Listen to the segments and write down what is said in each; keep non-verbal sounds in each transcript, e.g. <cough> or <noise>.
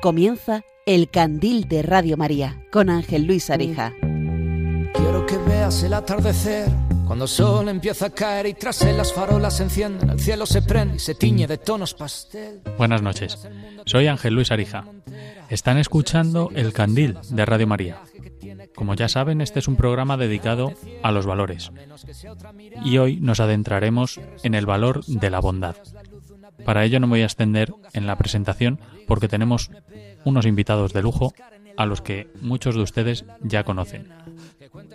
Comienza El Candil de Radio María con Ángel Luis Arija. Quiero que veas el atardecer cuando el sol empieza a caer y tras él las farolas se encienden, el cielo se prende y se tiñe de tonos pastel. Buenas noches, soy Ángel Luis Arija. Están escuchando El Candil de Radio María. Como ya saben, este es un programa dedicado a los valores. Y hoy nos adentraremos en el valor de la bondad. Para ello no me voy a extender en la presentación porque tenemos unos invitados de lujo a los que muchos de ustedes ya conocen.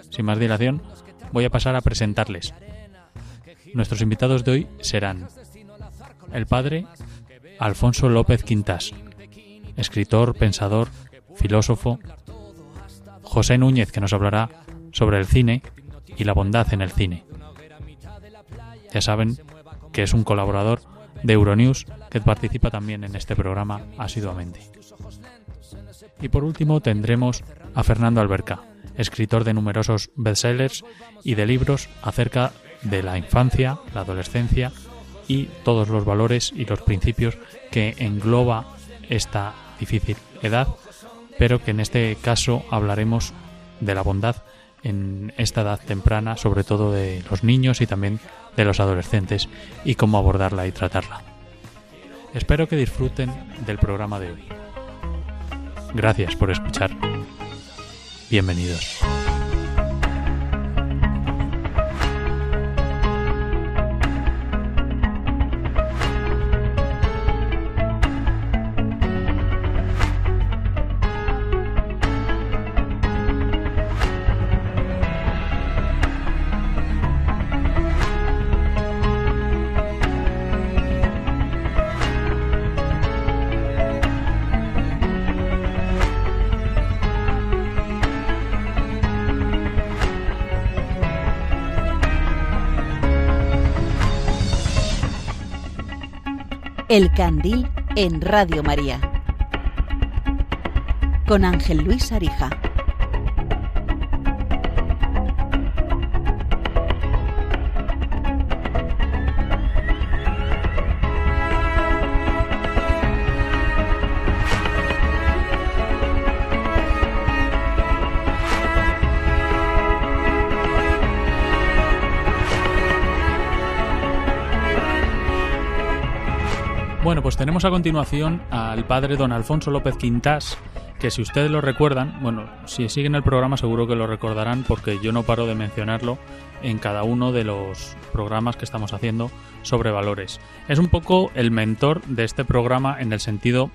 Sin más dilación, voy a pasar a presentarles. Nuestros invitados de hoy serán el padre Alfonso López Quintas, escritor, pensador, filósofo, José Núñez, que nos hablará sobre el cine y la bondad en el cine. Ya saben que es un colaborador de Euronews que participa también en este programa asiduamente. Y por último tendremos a Fernando Alberca, escritor de numerosos bestsellers y de libros acerca de la infancia, la adolescencia y todos los valores y los principios que engloba esta difícil edad, pero que en este caso hablaremos de la bondad en esta edad temprana, sobre todo de los niños y también de los adolescentes y cómo abordarla y tratarla. Espero que disfruten del programa de hoy. Gracias por escuchar. Bienvenidos. El Candil en Radio María. Con Ángel Luis Arija. Tenemos a continuación al padre don Alfonso López Quintas, que si ustedes lo recuerdan, bueno, si siguen el programa seguro que lo recordarán porque yo no paro de mencionarlo en cada uno de los programas que estamos haciendo sobre valores. Es un poco el mentor de este programa en el sentido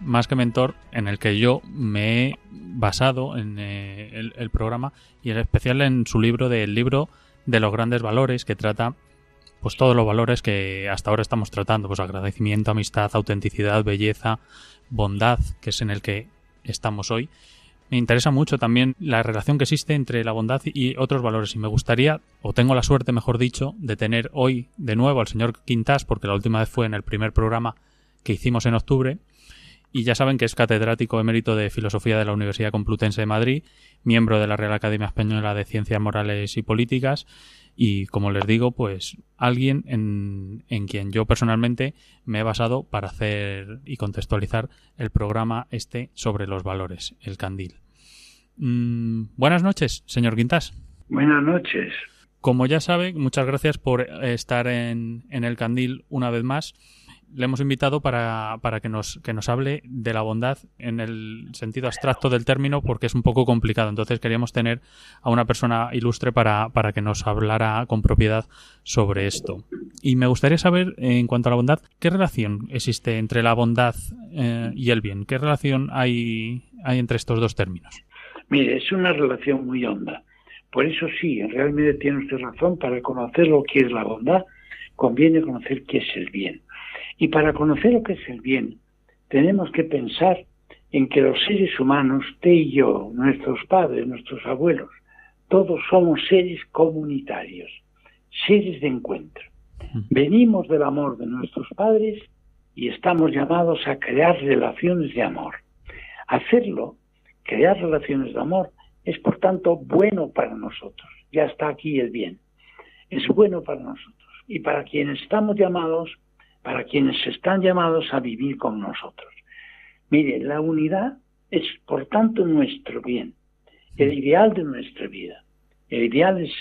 más que mentor en el que yo me he basado en eh, el, programa y en especial en su libro del libro de los grandes valores que trata pues todos los valores que hasta ahora estamos tratando, pues agradecimiento, amistad, autenticidad, belleza, bondad, que es en el que estamos hoy. Me interesa mucho también la relación que existe entre la bondad y otros valores y me gustaría, o tengo la suerte, mejor dicho, de tener hoy de nuevo al señor Quintas, porque la última vez fue en el primer programa que hicimos en octubre, y ya saben que es catedrático emérito de Filosofía de la Universidad Complutense de Madrid, miembro de la Real Academia Española de Ciencias Morales y Políticas, y como les digo, pues alguien en, en, quien yo personalmente me he basado para hacer y contextualizar el programa este sobre los valores, el candil. Mm, buenas noches, señor Quintas. Buenas noches. Como ya sabe, muchas gracias por estar en, en el candil una vez más le hemos invitado para, para, que, nos, que nos hable de la bondad en el sentido abstracto del término porque es un poco complicado. Entonces queríamos tener a una persona ilustre para, que nos hablara con propiedad sobre esto. Y me gustaría saber, en cuanto a la bondad, ¿qué relación existe entre la bondad eh, y el bien? ¿Qué relación hay, hay entre estos dos términos? Mire, es una relación muy honda. Por eso sí, realmente tiene usted razón, para conocer lo que es la bondad, conviene conocer qué es el bien. Y para conocer lo que es el bien, tenemos que pensar en que los seres humanos, usted y yo, nuestros padres, nuestros abuelos, todos somos seres comunitarios, seres de encuentro. Venimos del amor de nuestros padres y estamos llamados a crear relaciones de amor. Hacerlo, crear relaciones de amor, es por tanto bueno para nosotros. Ya está aquí el bien. Es bueno para nosotros. Y para quienes estamos llamados para quienes están llamados a vivir con nosotros. Mire, la unidad es, por tanto, nuestro bien, el ideal de nuestra vida. El ideal es,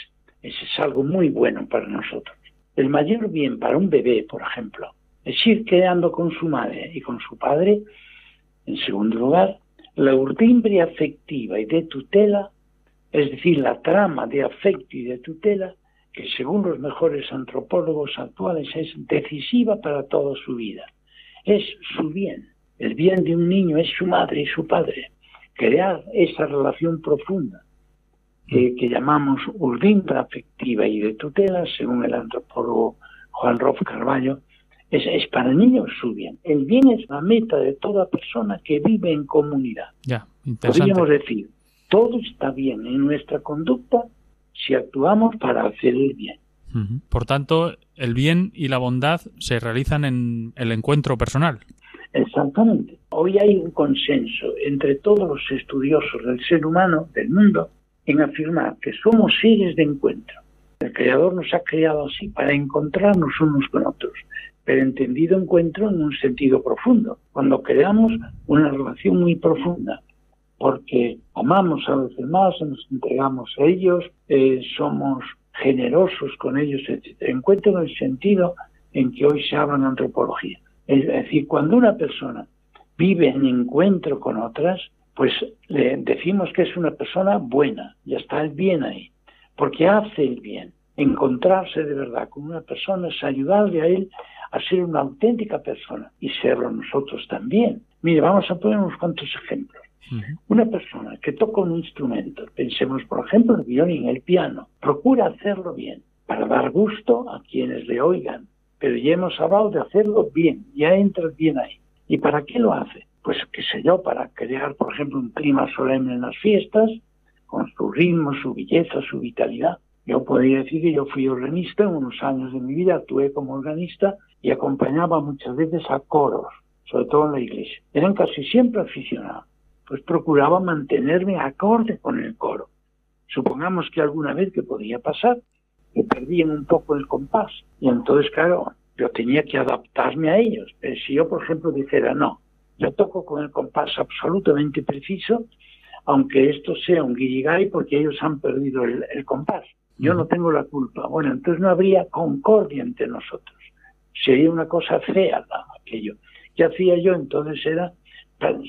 es, algo muy bueno para nosotros. El mayor bien para un bebé, por ejemplo, es ir quedando con su madre y con su padre. En segundo lugar, la urdimbre afectiva y de tutela, es decir, la trama de afecto y de tutela, que según los mejores antropólogos actuales es decisiva para toda su vida. Es su bien. El bien de un niño es su madre y su padre. Crear esa relación profunda que, llamamos urdimbre afectiva y de tutela, según el antropólogo Juan Rolf Carballo, es, para el niño su bien. El bien es la meta de toda persona que vive en comunidad. Ya, Podríamos decir, todo está bien en nuestra conducta si actuamos para hacer el bien. Por tanto, el bien y la bondad se realizan en el encuentro personal. Exactamente. Hoy hay un consenso entre todos los estudiosos del ser humano, del mundo, en afirmar que somos seres de encuentro. El Creador nos ha creado así para encontrarnos unos con otros, pero entendido encuentro en un sentido profundo, cuando creamos una relación muy profunda, porque amamos a los demás, nos entregamos a ellos, eh, somos generosos con ellos, etc. Encuentro en el sentido en que hoy se habla en antropología. Es decir, cuando una persona vive en encuentro con otras, pues le decimos que es una persona buena, ya está el bien ahí, porque hace el bien. Encontrarse de verdad con una persona es ayudarle a él a ser una auténtica persona y serlo nosotros también. Mire, vamos a poner unos cuantos ejemplos. Una persona que toca un instrumento, pensemos por ejemplo el violín, el piano, procura hacerlo bien para dar gusto a quienes le oigan, pero ya hemos hablado de hacerlo bien, ya entra bien ahí. ¿Y para qué lo hace? Pues qué sé yo, para crear por ejemplo un clima solemne en las fiestas, con su ritmo, su belleza, su vitalidad. Yo podría decir que yo fui organista en unos años de mi vida, actué como organista y acompañaba muchas veces a coros, sobre todo en la iglesia. Eran casi siempre aficionados pues procuraba mantenerme acorde con el coro. Supongamos que alguna vez que podía pasar, que perdían un poco el compás. Y entonces, claro, yo tenía que adaptarme a ellos. Pero si yo, por ejemplo, dijera, no, yo toco con el compás absolutamente preciso, aunque esto sea un guirigay porque ellos han perdido el, compás. Yo no tengo la culpa. Bueno, entonces no habría concordia entre nosotros. Sería una cosa fea aquello. ¿Qué hacía yo? Entonces era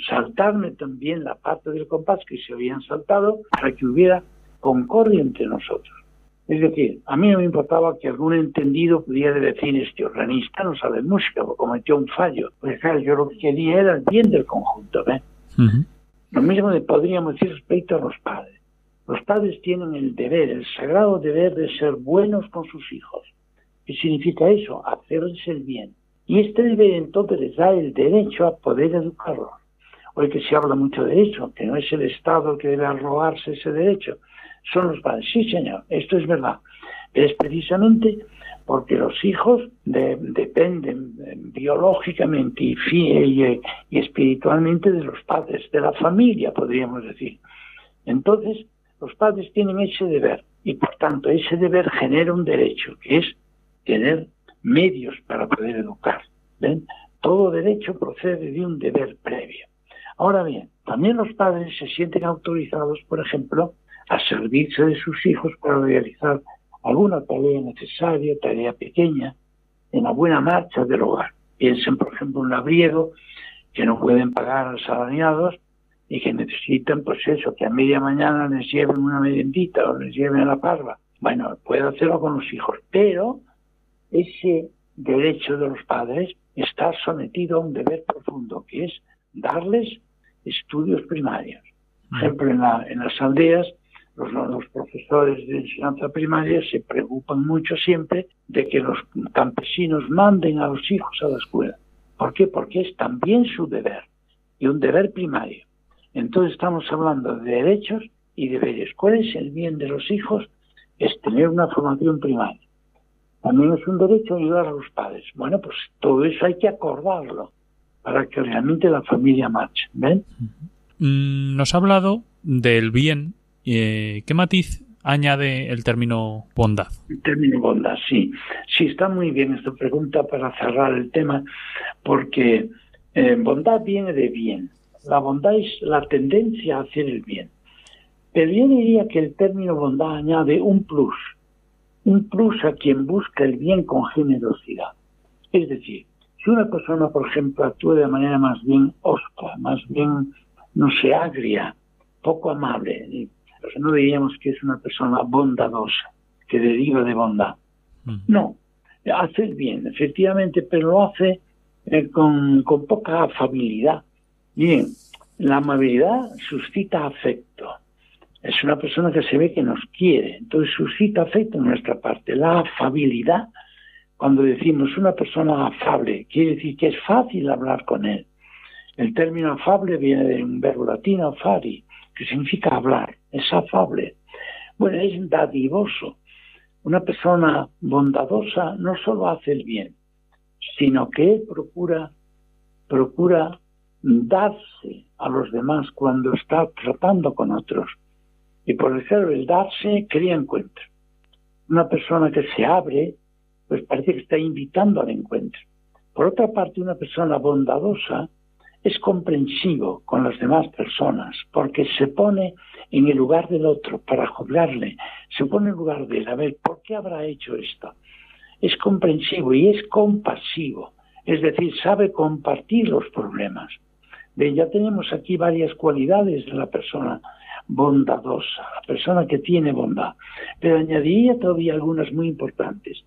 saltarme también la parte del compás que se habían saltado para que hubiera concordia entre nosotros. Es decir, a mí no me importaba que algún entendido pudiera decir este organista no sabe música o cometió un fallo. Pues claro, yo lo que quería era el bien del conjunto. Lo mismo podríamos decir respecto a los padres. Los padres tienen el deber, el sagrado deber de ser buenos con sus hijos. ¿Qué significa eso? Hacerles el bien. Y este deber entonces les da el derecho a poder educarlos. Hoy que se habla mucho de eso, que no es el Estado el que debe arrogarse ese derecho, son los padres. Sí, señor, esto es verdad. es precisamente porque los hijos dependen eh, biológicamente y, y, y, espiritualmente de los padres, de la familia, podríamos decir. Entonces, los padres tienen ese deber y por tanto ese deber genera un derecho, que es tener medios para poder educar. Todo derecho procede de un deber previo. Ahora bien, también los padres se sienten autorizados, por ejemplo, a servirse de sus hijos para realizar alguna tarea necesaria, tarea pequeña, en la buena marcha del hogar. Piensen, por ejemplo, un labriego que no pueden pagar a asalariados y que necesitan, pues eso, que a media mañana les lleven una mediendita o les lleven la parva. Bueno, puede hacerlo con los hijos, pero ese derecho de los padres está sometido a un deber profundo, que es darles estudios primarios. Por ejemplo, en, las aldeas, los, profesores de enseñanza primaria se preocupan mucho siempre de que los campesinos manden a los hijos a la escuela. ¿Por qué? Porque es también su deber, y un deber primario. Entonces estamos hablando de derechos y deberes. ¿Cuál es el bien de los hijos? Es tener una formación primaria. También es un derecho ayudar a los padres. Bueno, pues todo eso hay que acordarlo para que realmente la familia marche. ¿Ven? Mm, nos ha hablado del bien. Eh, ¿Qué matiz añade el término bondad? El término bondad, sí. Sí, está muy bien esta pregunta para cerrar el tema, porque eh, bondad viene de bien. La bondad es la tendencia a hacer el bien. Pero yo diría que el término bondad añade un plus, un plus a quien busca el bien con generosidad. Es decir, si una persona, por ejemplo, actúa de manera más bien osca, más bien, no sé, agria, poco amable, no diríamos que es una persona bondadosa, que deriva de bondad. No, hace el bien, efectivamente, pero lo hace eh, con, con poca afabilidad. Bien, la amabilidad suscita afecto. Es una persona que se ve que nos quiere, entonces suscita afecto en nuestra parte. La afabilidad, cuando decimos una persona afable, quiere decir que es fácil hablar con él. El término afable viene de un verbo latino, afari, que significa hablar, es afable. Bueno, es dadivoso. Una persona bondadosa no solo hace el bien, sino que procura, procura darse a los demás cuando está tratando con otros. Y por eso el darse crea encuentro. Una persona que se abre, pues parece que está invitando al encuentro. Por otra parte, una persona bondadosa es comprensivo con las demás personas, porque se pone en el lugar del otro para juzgarle, se pone en lugar de él, a ver, ¿por qué habrá hecho esto? Es comprensivo y es compasivo, es decir, sabe compartir los problemas. Bien, ya tenemos aquí varias cualidades de la persona bondadosa, la persona que tiene bondad, pero añadiría todavía algunas muy importantes.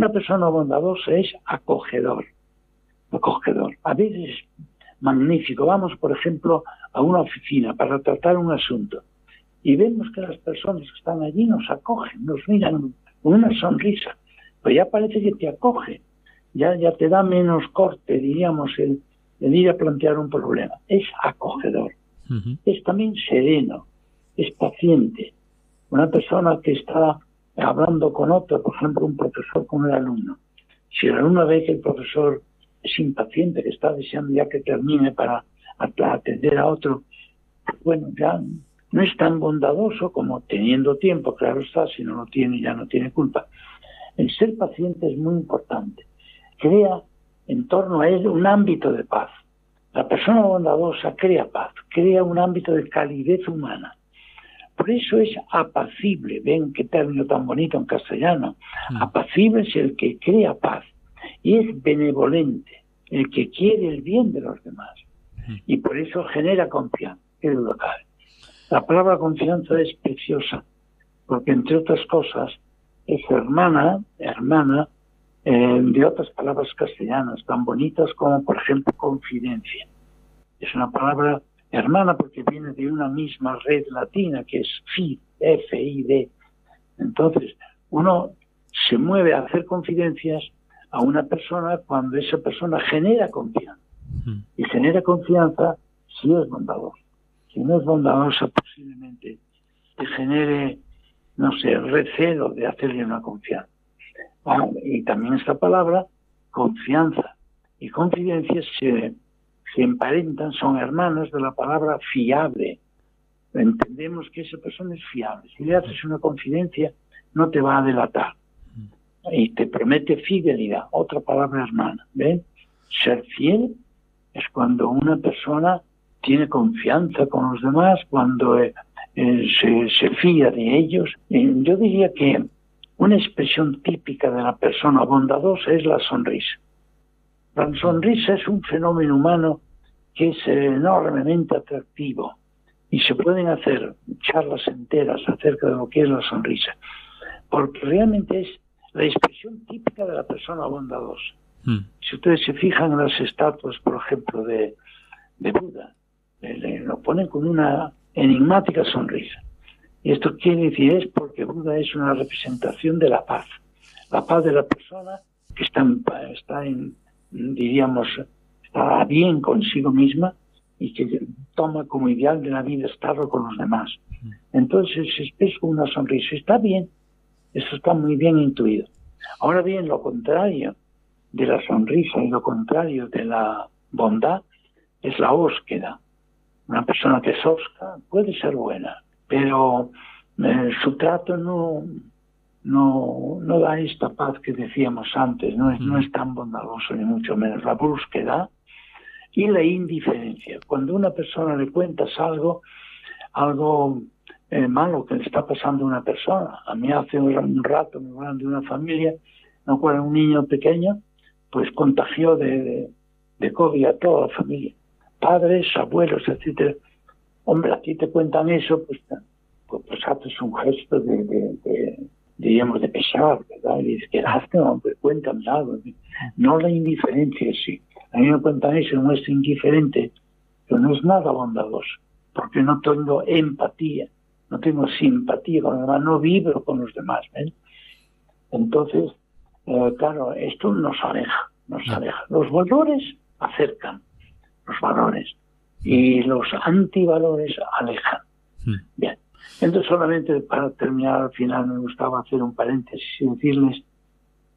Una persona bondadosa es acogedor, acogedor. A veces magnífico. Vamos, por ejemplo, a una oficina para tratar un asunto y vemos que las personas que están allí nos acogen, nos miran con una sonrisa, pues ya parece que te acoge, ya, ya te da menos corte, diríamos, el, ir a plantear un problema. Es acogedor, es también sereno, es paciente. Una persona que está hablando con otro, por ejemplo, un profesor con el alumno. Si el alumno ve que el profesor es impaciente, que está deseando ya que termine para atender a otro, bueno, ya no es tan bondadoso como teniendo tiempo, claro está, si no lo tiene ya no tiene culpa. El ser paciente es muy importante. Crea en torno a él un ámbito de paz. La persona bondadosa crea paz, crea un ámbito de calidez humana. Por eso es apacible, ven qué término tan bonito en castellano. Mm. Apacible es el que crea paz y es benevolente, el que quiere el bien de los demás. Mm. Y por eso genera confianza, es local. La palabra confianza es preciosa, porque entre otras cosas es hermana, hermana eh, de otras palabras castellanas tan bonitas como por ejemplo confidencia. Es una palabra hermana porque viene de una misma red latina que es FID, F-I-D. Entonces, uno se mueve a hacer confidencias a una persona cuando esa persona genera confianza. Y genera confianza si es bondadoso si no es bondadosa, posiblemente te genere, no sé, recelo de hacerle una confianza. Ah, y también esta palabra, confianza y confidencia se, se emparentan, son hermanas de la palabra fiable. Entendemos que esa persona es fiable. Si le haces una confidencia, no te va a delatar. Y te promete fidelidad, otra palabra hermana. ¿Ven? Ser fiel es cuando una persona tiene confianza con los demás, cuando eh, eh, se, fía de ellos. yo diría que una expresión típica de la persona bondadosa es la sonrisa. La sonrisa es un fenómeno humano que es enormemente atractivo y se pueden hacer charlas enteras acerca de lo que es la sonrisa, porque realmente es la expresión típica de la persona bondadosa. Mm. Si ustedes se fijan en las estatuas, por ejemplo, de, de Buda, lo ponen con una enigmática sonrisa. Y esto quiere decir es porque Buda es una representación de la paz, la paz de la persona que está en, está en diríamos, está bien consigo misma y que toma como ideal de la vida estarlo con los demás. Entonces se expresa con una sonrisa. Está bien, eso está muy bien intuido. Ahora bien, lo contrario de la sonrisa y lo contrario de la bondad es la búsqueda. Una persona que es osca puede ser buena, pero eh, su trato no, no, no da esta paz que decíamos antes, no es, no es tan bondadoso ni mucho menos. La búsqueda, y la indiferencia. Cuando una persona le cuentas algo, algo eh, malo que le está pasando a una persona. A mí hace un, rato me hablan de una familia, no acuerdo, un niño pequeño, pues contagió de, de, COVID a toda la familia. Padres, abuelos, etcétera. Hombre, aquí te cuentan eso, pues, pues, pues haces un gesto de, de, diríamos, de pesar, ¿verdad? Y dices, que <laughs> hombre, cuéntame algo. No la indiferencia, sí. A mí me cuentan eso, no es indiferente, pero no es nada bondadoso, porque no tengo empatía no tengo simpatía con los demás, no vibro con los demás. Entonces, eh, claro, esto nos aleja, nos aleja. Los valores acercan, los valores, y los antivalores alejan. Bien, entonces solamente para terminar al final me gustaba hacer un paréntesis y decirles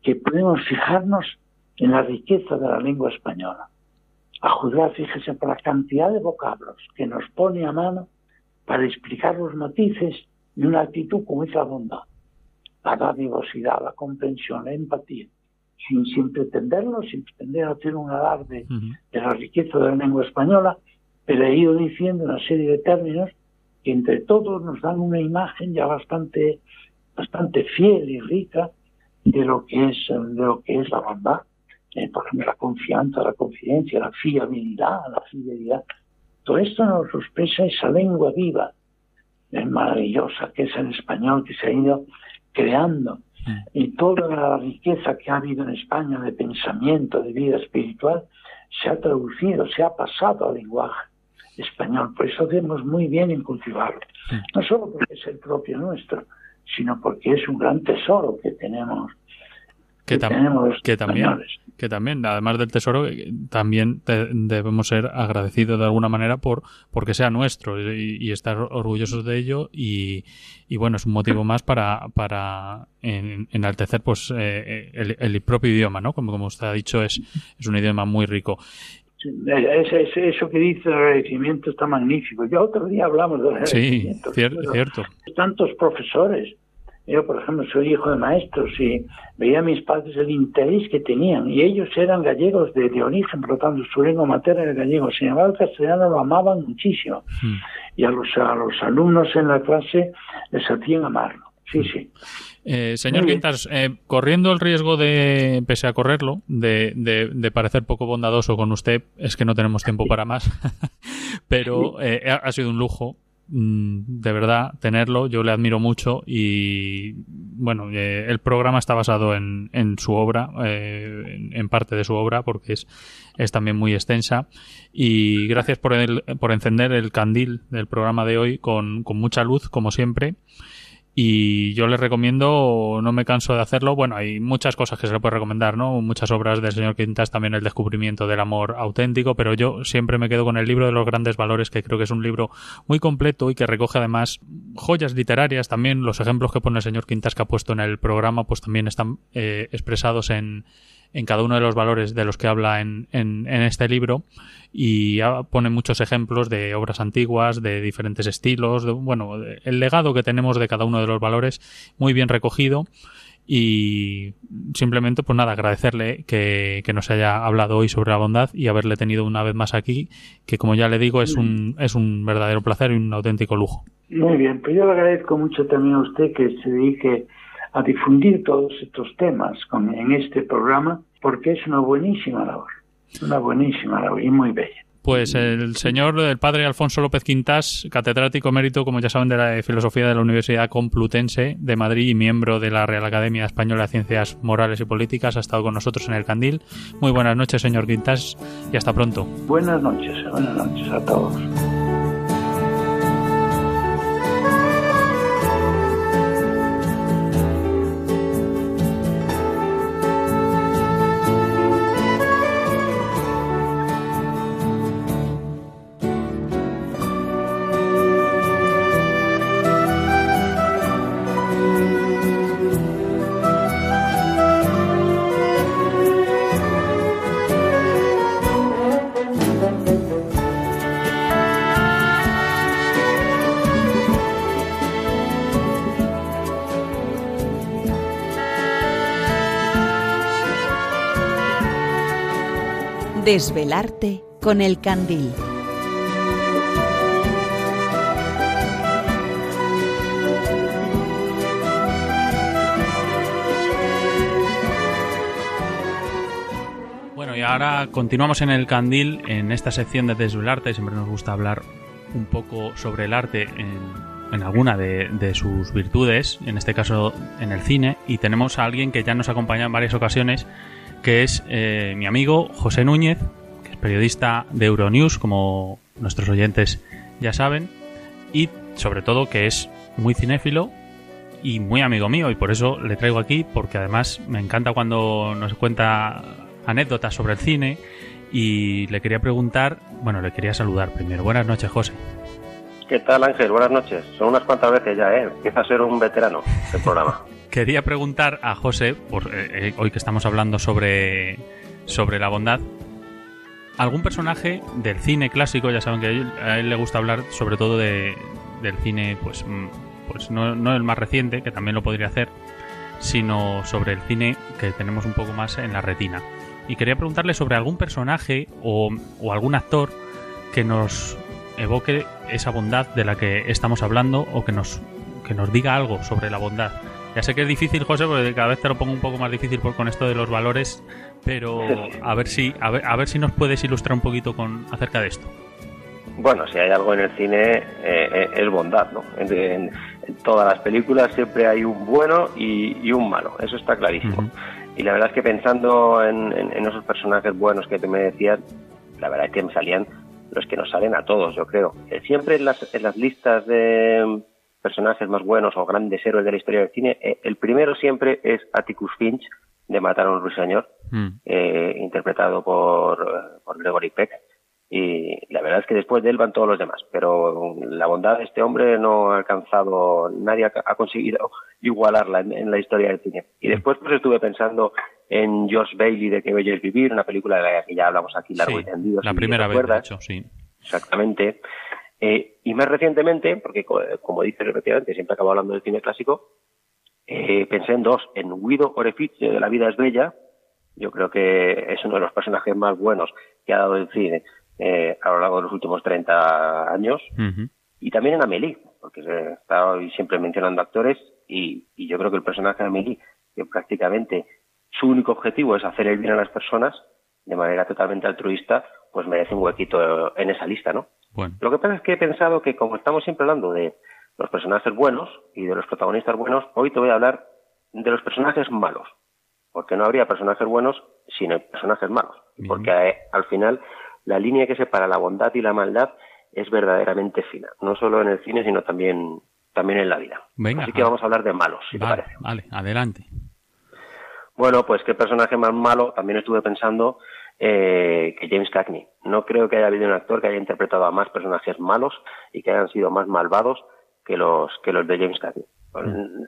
que podemos fijarnos en la riqueza de la lengua española. A juzgar, fíjese, por la cantidad de vocablos que nos pone a mano para explicar los matices de una actitud como es la bondad, la dadivosidad, la comprensión, la empatía, sin, sin pretenderlo, sin pretender hacer un alarde de la riqueza de la lengua española, pero he ido diciendo una serie de términos que entre todos nos dan una imagen ya bastante, bastante fiel y rica de lo que es, de lo que es la bondad. Eh, por ejemplo, la confianza, la confidencia, la fiabilidad, la fidelidad. Todo esto nos expresa esa lengua viva, maravillosa, que es el español que se ha ido creando. Y toda la riqueza que ha habido en España de pensamiento, de vida espiritual, se ha traducido, se ha pasado al lenguaje español. Por eso hacemos muy bien en cultivarlo. No solo porque es el propio nuestro, sino porque es un gran tesoro que tenemos que, también que también además del tesoro eh, también debemos ser agradecidos de alguna manera por porque sea nuestro y, estar orgullosos de ello y, bueno es un motivo más para para enaltecer pues eh, eh, el, propio idioma no como como usted ha dicho es es un idioma muy rico eso que dice el agradecimiento está magnífico. Ya otro día hablamos del agradecimiento. Sí, cierto. Tantos profesores yo, por ejemplo, soy hijo de maestros y veía a mis padres el interés que tenían. Y ellos eran gallegos de, origen, por lo tanto, su lengua materna era gallego. Sin embargo, el castellano lo amaban muchísimo. Hmm. Y a los, a los alumnos en la clase les hacían amarlo. Sí, sí. Eh, señor Quintas, eh, corriendo el riesgo de, pese a correrlo, de, de, parecer poco bondadoso con usted, es que no tenemos tiempo para más, <laughs> pero eh, ha sido un lujo Mm, de verdad tenerlo, yo le admiro mucho y bueno, eh, el programa está basado en, en su obra, eh, en, parte de su obra, porque es, es también muy extensa y gracias por, el, por encender el candil del programa de hoy con, con mucha luz, como siempre y yo les recomiendo, no me canso de hacerlo, bueno, hay muchas cosas que se le puede recomendar, ¿no? Muchas obras del señor Quintas, también el descubrimiento del amor auténtico, pero yo siempre me quedo con el libro de los grandes valores, que creo que es un libro muy completo y que recoge además joyas literarias, también los ejemplos que pone el señor Quintas que ha puesto en el programa, pues también están eh, expresados en, en cada uno de los valores de los que habla en, en, este libro y pone muchos ejemplos de obras antiguas, de diferentes estilos, de, bueno, el legado que tenemos de cada uno de los valores muy bien recogido y simplemente pues nada agradecerle que, que, nos haya hablado hoy sobre la bondad y haberle tenido una vez más aquí que como ya le digo es un es un verdadero placer y un auténtico lujo. Muy bien pues yo le agradezco mucho también a usted que se dedique a difundir todos estos temas con, en este programa porque es una buenísima labor, una buenísima labor y muy bella. Pues el señor, el padre Alfonso López Quintas, catedrático mérito, como ya saben, de la filosofía de la Universidad Complutense de Madrid y miembro de la Real Academia Española de Ciencias Morales y Políticas, ha estado con nosotros en el Candil. Muy buenas noches, señor Quintas, y hasta pronto. Buenas noches, buenas noches a todos. Desvelarte con el candil. Bueno, y ahora continuamos en el candil, en esta sección de Desvelarte. Siempre nos gusta hablar un poco sobre el arte en, alguna de, sus virtudes, en este caso en el cine, y tenemos a alguien que ya nos acompaña en varias ocasiones, que es eh, mi amigo José Núñez, que es periodista de Euronews, como nuestros oyentes ya saben, y sobre todo que es muy cinéfilo y muy amigo mío, y por eso le traigo aquí, porque además me encanta cuando nos cuenta anécdotas sobre el cine y le quería preguntar, bueno, le quería saludar primero. Buenas noches, José. ¿Qué tal, Ángel? Buenas noches. Son unas cuantas veces ya, ¿eh? Empieza a ser un veterano del programa. <laughs> quería preguntar a José, por, eh, eh, hoy que estamos hablando sobre, sobre la bondad, algún personaje del cine clásico, ya saben que a él, le gusta hablar sobre todo de, del cine, pues, mm, pues no, no el más reciente, que también lo podría hacer, sino sobre el cine que tenemos un poco más en la retina y quería preguntarle sobre algún personaje o, algún actor que nos evoque esa bondad de la que estamos hablando o que nos, que nos diga algo sobre la bondad. Ya sé que es difícil, José, porque cada vez te lo pongo un poco más difícil por, con esto de los valores, pero <laughs> a ver si a ver, a ver si nos puedes ilustrar un poquito con acerca de esto. Bueno, si hay algo en el cine eh, eh, es bondad, ¿no? En, todas las películas siempre hay un bueno y, un malo, eso está clarísimo. Y la verdad es que pensando en, esos personajes buenos que te me decías, la verdad es que me salían los que nos salen a todos, yo creo. Eh, siempre en las, en las listas de personajes más buenos o grandes héroes de la historia del cine, eh, el primero siempre es Atticus Finch, de Matar a un ruiseñor, mm. eh, interpretado por, por Gregory Peck y la verdad es que después de él van todos los demás, pero la bondad de este hombre no ha alcanzado, nadie ha, conseguido <laughs> igualarla en, la historia del cine. Y después pues estuve pensando en George Bailey de Que Bello es Vivir, una película de la que ya hablamos aquí largo y tendido. La primera vez, de hecho, sí. Exactamente. Eh, y más recientemente, porque como dice repetidamente, siempre acabo hablando del cine clásico, eh, pensé en dos, en Guido Orefice de La vida es bella, yo creo que es uno de los personajes más buenos que ha dado el cine eh, a lo largo de los últimos 30 años. Y también en Amélie, porque he estado siempre mencionando actores y, yo creo que el personaje de Amélie, que prácticamente su único objetivo es hacer el bien a las personas de manera totalmente altruista, pues merece un huequito en esa lista, ¿no? Lo que pasa es que he pensado que como estamos siempre hablando de los personajes buenos y de los protagonistas buenos, hoy te voy a hablar de los personajes malos, porque no habría personajes buenos sin personajes malos, porque eh, al final la línea que separa la bondad y la maldad es verdaderamente fina, no solo en el cine, sino también, también en la vida. Así que vamos a hablar de malos, si vale, te parece. Vale, adelante. Bueno, pues qué personaje más malo, también estuve pensando eh, que James Cagney. No creo que haya habido un actor que haya interpretado a más personajes malos y que hayan sido más malvados que los, que los de James Cagney.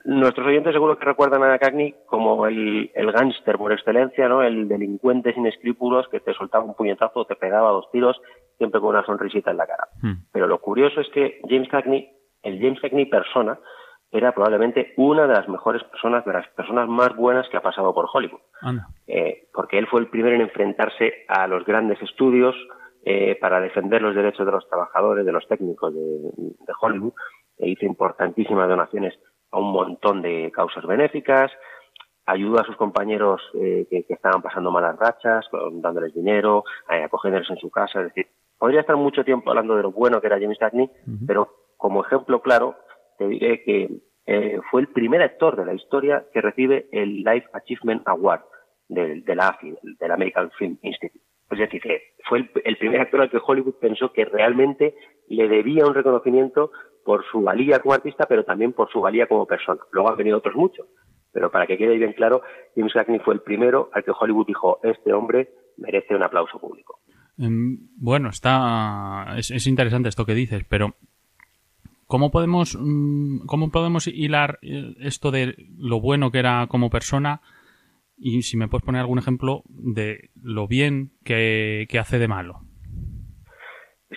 Nuestros oyentes seguro que recuerdan a Cagney como el, el gángster por excelencia, ¿no? El delincuente sin escrúpulos que te soltaba un puñetazo, te pegaba dos tiros, siempre con una sonrisita en la cara. Hmm. Pero lo curioso es que James Cagney, el James Cagney persona, era probablemente una de las mejores personas, de las personas más buenas que ha pasado por Hollywood. Eh, porque él fue el primero en enfrentarse a los grandes estudios eh, para defender los derechos de los trabajadores, de los técnicos de, de Hollywood, e hizo importantísimas donaciones a un montón de causas benéficas, ayudó a sus compañeros eh, que, estaban pasando malas rachas, dándoles dinero, eh, acogiéndoles en su casa. Es decir, podría estar mucho tiempo hablando de lo bueno que era James Cagney, pero como ejemplo claro, te diré que eh, fue el primer actor de la historia que recibe el Life Achievement Award de, la AFI, del American Film Institute. Es decir, fue el, el primer actor al que Hollywood pensó que realmente le debía un reconocimiento por su valía como artista, pero también por su valía como persona. Luego han venido otros muchos, pero para que quede bien claro, James Cagney fue el primero al que Hollywood dijo, este hombre merece un aplauso público. Em, bueno, está es, interesante esto que dices, pero ¿cómo podemos, mm, ¿cómo podemos hilar eh, esto de lo bueno que era como persona? Y si me puedes poner algún ejemplo de lo bien que hace de malo.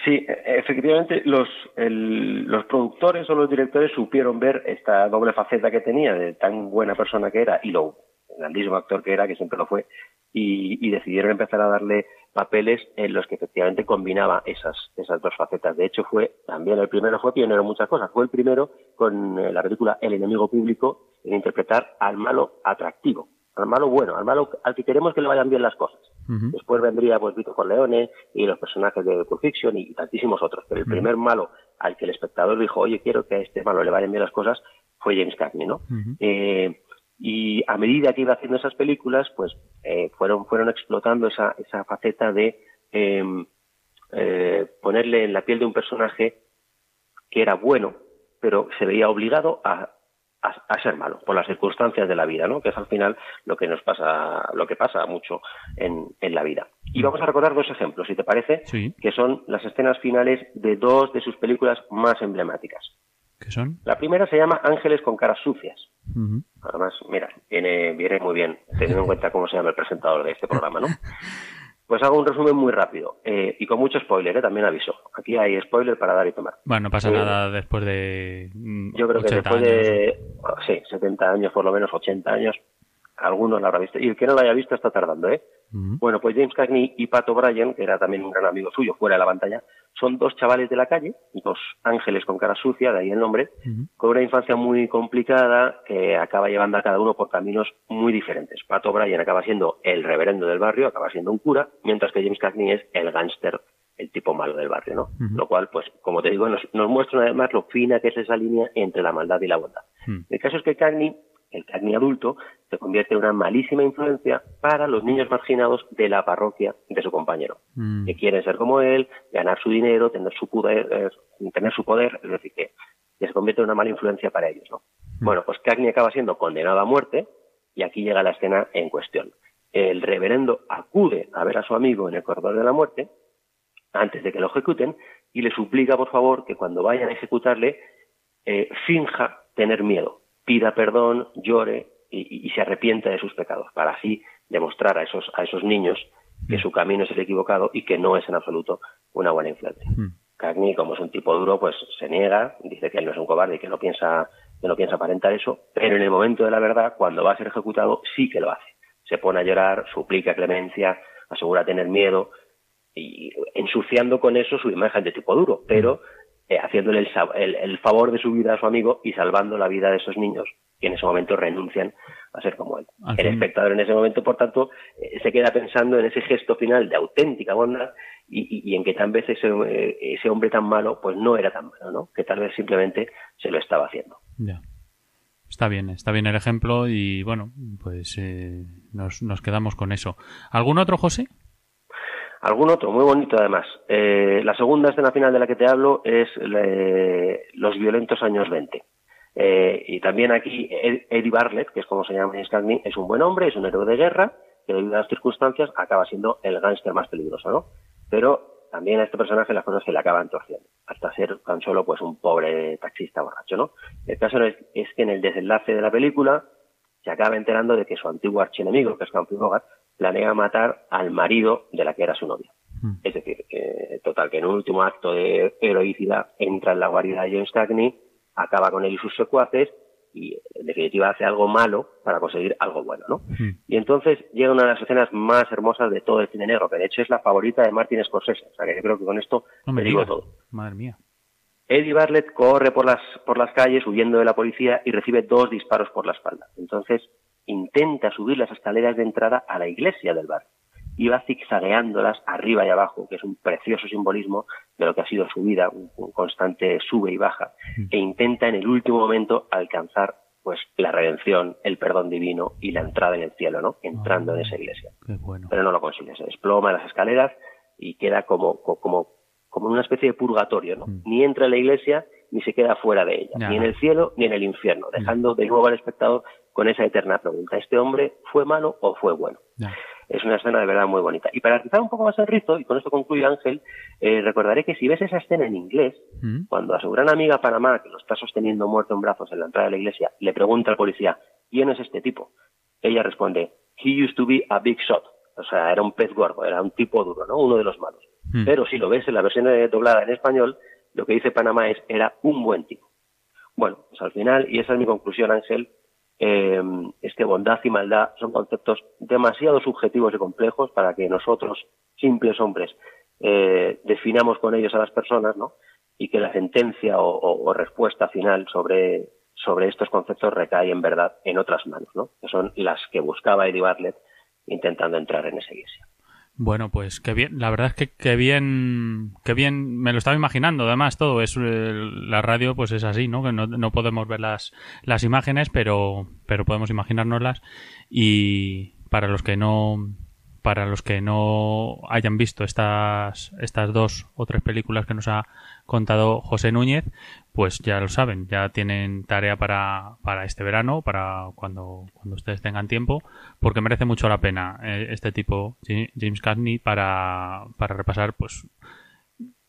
Sí, efectivamente, los, los productores o los directores supieron ver esta doble faceta que tenía de tan buena persona que era y lo grandísimo actor que era, que siempre lo fue, y, decidieron empezar a darle papeles en los que efectivamente combinaba esas, esas dos facetas. De hecho, fue también el primero, fue pionero en muchas cosas. Fue el primero con eh, la película El enemigo público en interpretar al malo atractivo, al malo bueno, al malo al que queremos que le vayan bien las cosas. Después vendría pues Vito Corleone y los personajes de Pulp Fiction y, tantísimos otros. Pero el primer malo al que el espectador dijo, oye, quiero que a este malo le vayan bien las cosas, fue James Cagney, ¿no? eh, y a medida que iba haciendo esas películas, pues eh, fueron, fueron explotando esa, esa faceta de em, eh, ponerle en la piel de un personaje que era bueno, pero se veía obligado a, a, ser malo por las circunstancias de la vida, ¿no? Que es al final lo que nos pasa, lo que pasa mucho en, en la vida. Y vamos a recordar dos ejemplos, si te parece, que son las escenas finales de dos de sus películas más emblemáticas. ¿Qué son? La primera se llama Ángeles con caras sucias. Además, mira, viene, viene muy bien, teniendo en cuenta cómo se llama el presentador de este programa, ¿no? <laughs> Pues hago un resumen muy rápido eh, y con mucho spoiler, ¿eh? también aviso. Aquí hay spoiler para dar y tomar. Bueno, no pasa eh, nada después de. Mm, yo creo que después de. Sí, 70 años, por lo menos 80 años, algunos la habrá visto. Y el que no la haya visto está tardando, ¿eh? Bueno, pues James Cagney y Pat O'Brien, que era también un gran amigo suyo fuera de la pantalla, son dos chavales de la calle, dos ángeles con cara sucia, de ahí el nombre, con una infancia muy complicada que acaba llevando a cada uno por caminos muy diferentes. Pat O'Brien acaba siendo el reverendo del barrio, acaba siendo un cura, mientras que James Cagney es el gángster, el tipo malo del barrio, ¿no? Lo cual, pues, como te digo, nos, nos muestra además lo fina que es esa línea entre la maldad y la bondad. El caso es que Cagney el Cagney adulto se convierte en una malísima influencia para los niños marginados de la parroquia de su compañero, mm. que quieren ser como él, ganar su dinero, tener su poder, eh, tener su poder, es decir, que, se convierte en una mala influencia para ellos, ¿no? Mm. Bueno, pues Cagney acaba siendo condenado a muerte y aquí llega la escena en cuestión. El reverendo acude a ver a su amigo en el corredor de la muerte antes de que lo ejecuten y le suplica, por favor, que cuando vayan a ejecutarle eh, finja tener miedo, pida perdón, llore y, se arrepienta de sus pecados, para así demostrar a esos, a esos niños que mm. su camino es el equivocado y que no es en absoluto una buena influencia. Mm. Cagney, como es un tipo duro, pues se niega, dice que él no es un cobarde y que no piensa, que no piensa aparentar eso, pero en el momento de la verdad, cuando va a ser ejecutado, sí que lo hace. Se pone a llorar, suplica clemencia, asegura tener miedo y ensuciando con eso su imagen de tipo duro, pero eh, haciéndole el, favor de su vida a su amigo y salvando la vida de esos niños que en ese momento renuncian a ser como él. el espectador en ese momento, por tanto, eh, se queda pensando en ese gesto final de auténtica bondad y, en que tal vez ese, eh, ese, hombre tan malo, pues no era tan malo, ¿no? Que tal vez simplemente se lo estaba haciendo. Ya. Está bien, está bien el ejemplo y bueno, pues nos, nos quedamos con eso. ¿Algún otro, José? Algún otro, muy bonito además. Eh, la segunda escena final de la que te hablo es los violentos años 20. Eh, y también aquí Eddie Bartlett, que es como se llama en Cagney, es un buen hombre, es un héroe de guerra, que debido a las circunstancias acaba siendo el gángster más peligroso, ¿no? Pero también a este personaje las cosas se le acaban torciendo, hasta ser tan solo pues un pobre taxista borracho, ¿no? El caso es, que en el desenlace de la película se acaba enterando de que su antiguo archienemigo, que es Humphrey Bogart, planea matar al marido de la que era su novia. Hmm. Es decir, total, que en un último acto de heroicidad entra en la guarida de James Cagney, acaba con él y sus secuaces y en definitiva hace algo malo para conseguir algo bueno, ¿no? Hmm. Y entonces llega una de las escenas más hermosas de todo el cine negro, que de hecho es la favorita de Martin Scorsese, o sea que yo creo que con esto me digo todo. Madre mía. Eddie Bartlett corre por las, por las calles huyendo de la policía y recibe dos disparos por la espalda. Entonces intenta subir las escaleras de entrada a la iglesia del bar y va zigzagueándolas arriba y abajo, que es un precioso simbolismo de lo que ha sido su vida, un, constante sube y baja, mm. e intenta en el último momento alcanzar pues la redención, el perdón divino y la entrada en el cielo, ¿no? Entrando en esa iglesia. Pero no lo consigue, se desploma en las escaleras y queda como, como, como una especie de purgatorio, ¿no? Mm. Ni entra en la iglesia ni se queda fuera de ella, ni en el cielo ni en el infierno, dejando de nuevo al espectador con esa eterna pregunta, ¿este hombre fue malo o fue bueno? Es una escena de verdad muy bonita. Y para empezar un poco más el rito, y con esto concluye Ángel, eh, recordaré que si ves esa escena en inglés, mm. cuando a su gran amiga Panamá, que lo está sosteniendo muerto en brazos en la entrada de la iglesia, le pregunta al policía, ¿quién es este tipo? Ella responde, he used to be a big shot. O sea, era un pez gordo, era un tipo duro, ¿no? Uno de los malos. Mm. Pero si lo ves en la versión doblada en español, lo que dice Panamá es, era un buen tipo. Bueno, pues al final, y esa es mi conclusión, Ángel, eh, es que bondad y maldad son conceptos demasiado subjetivos y complejos para que nosotros, simples hombres, eh, definamos con ellos a las personas, ¿no? Y que la sentencia o, respuesta final sobre, sobre estos conceptos recae en verdad en otras manos, ¿no? Que son las que buscaba Eddie Bartlett intentando entrar en esa iglesia. Bueno, pues qué bien, la verdad es que qué bien, qué bien, me lo estaba imaginando, además todo, es la radio pues es así, ¿no? Que no, no podemos ver las, las imágenes, pero, pero podemos imaginárnoslas y para los que no, para los que no hayan visto estas, estas dos o tres películas que nos ha contado José Núñez, pues ya lo saben, ya tienen tarea para, para este verano, para cuando, cuando ustedes tengan tiempo, porque merece mucho la pena eh, este tipo, James Cagney, para, para repasar pues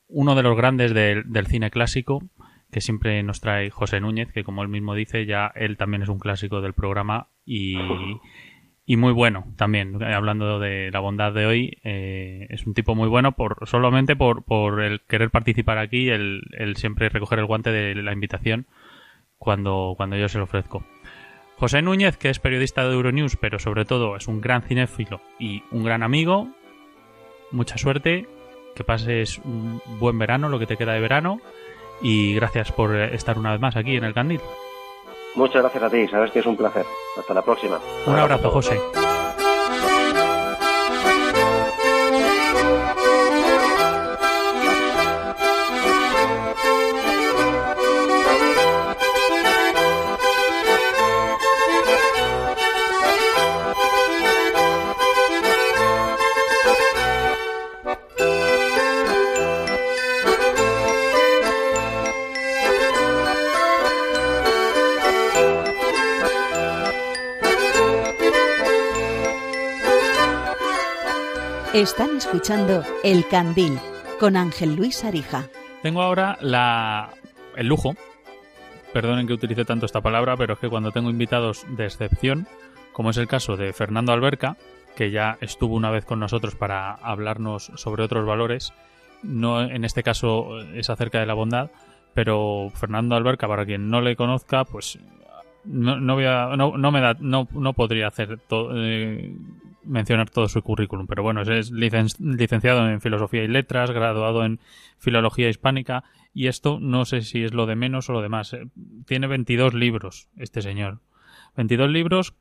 uno de los grandes del, del cine clásico que siempre nos trae José Núñez, que como él mismo dice, ya él también es un clásico del programa y y muy bueno también. Hablando de la bondad de hoy, eh, es un tipo muy bueno por solamente por, por el querer participar aquí, el, el, siempre recoger el guante de la invitación cuando, cuando yo se lo ofrezco. José Núñez, que es periodista de Euronews, pero sobre todo es un gran cinéfilo y un gran amigo. Mucha suerte, que pases un buen verano, lo que te queda de verano, y gracias por estar una vez más aquí en el Candil. Muchas gracias a ti, sabes que es un placer. Hasta la próxima. Un abrazo, José. Están escuchando El Candil con Ángel Luis Arija. Tengo ahora la, el lujo, perdonen que utilice tanto esta palabra, pero es que cuando tengo invitados de excepción, como es el caso de Fernando Alberca, que ya estuvo una vez con nosotros para hablarnos sobre otros valores, no en este caso es acerca de la bondad, pero Fernando Alberca, para quien no le conozca, pues no, no, voy a, no, no me da, no, podría hacer todo, eh, mencionar todo su currículum, pero bueno, es licenciado en Filosofía y Letras, graduado en Filología Hispánica, y esto no sé si es lo de menos o lo de más. Eh, tiene 22 libros, este señor. 22 libros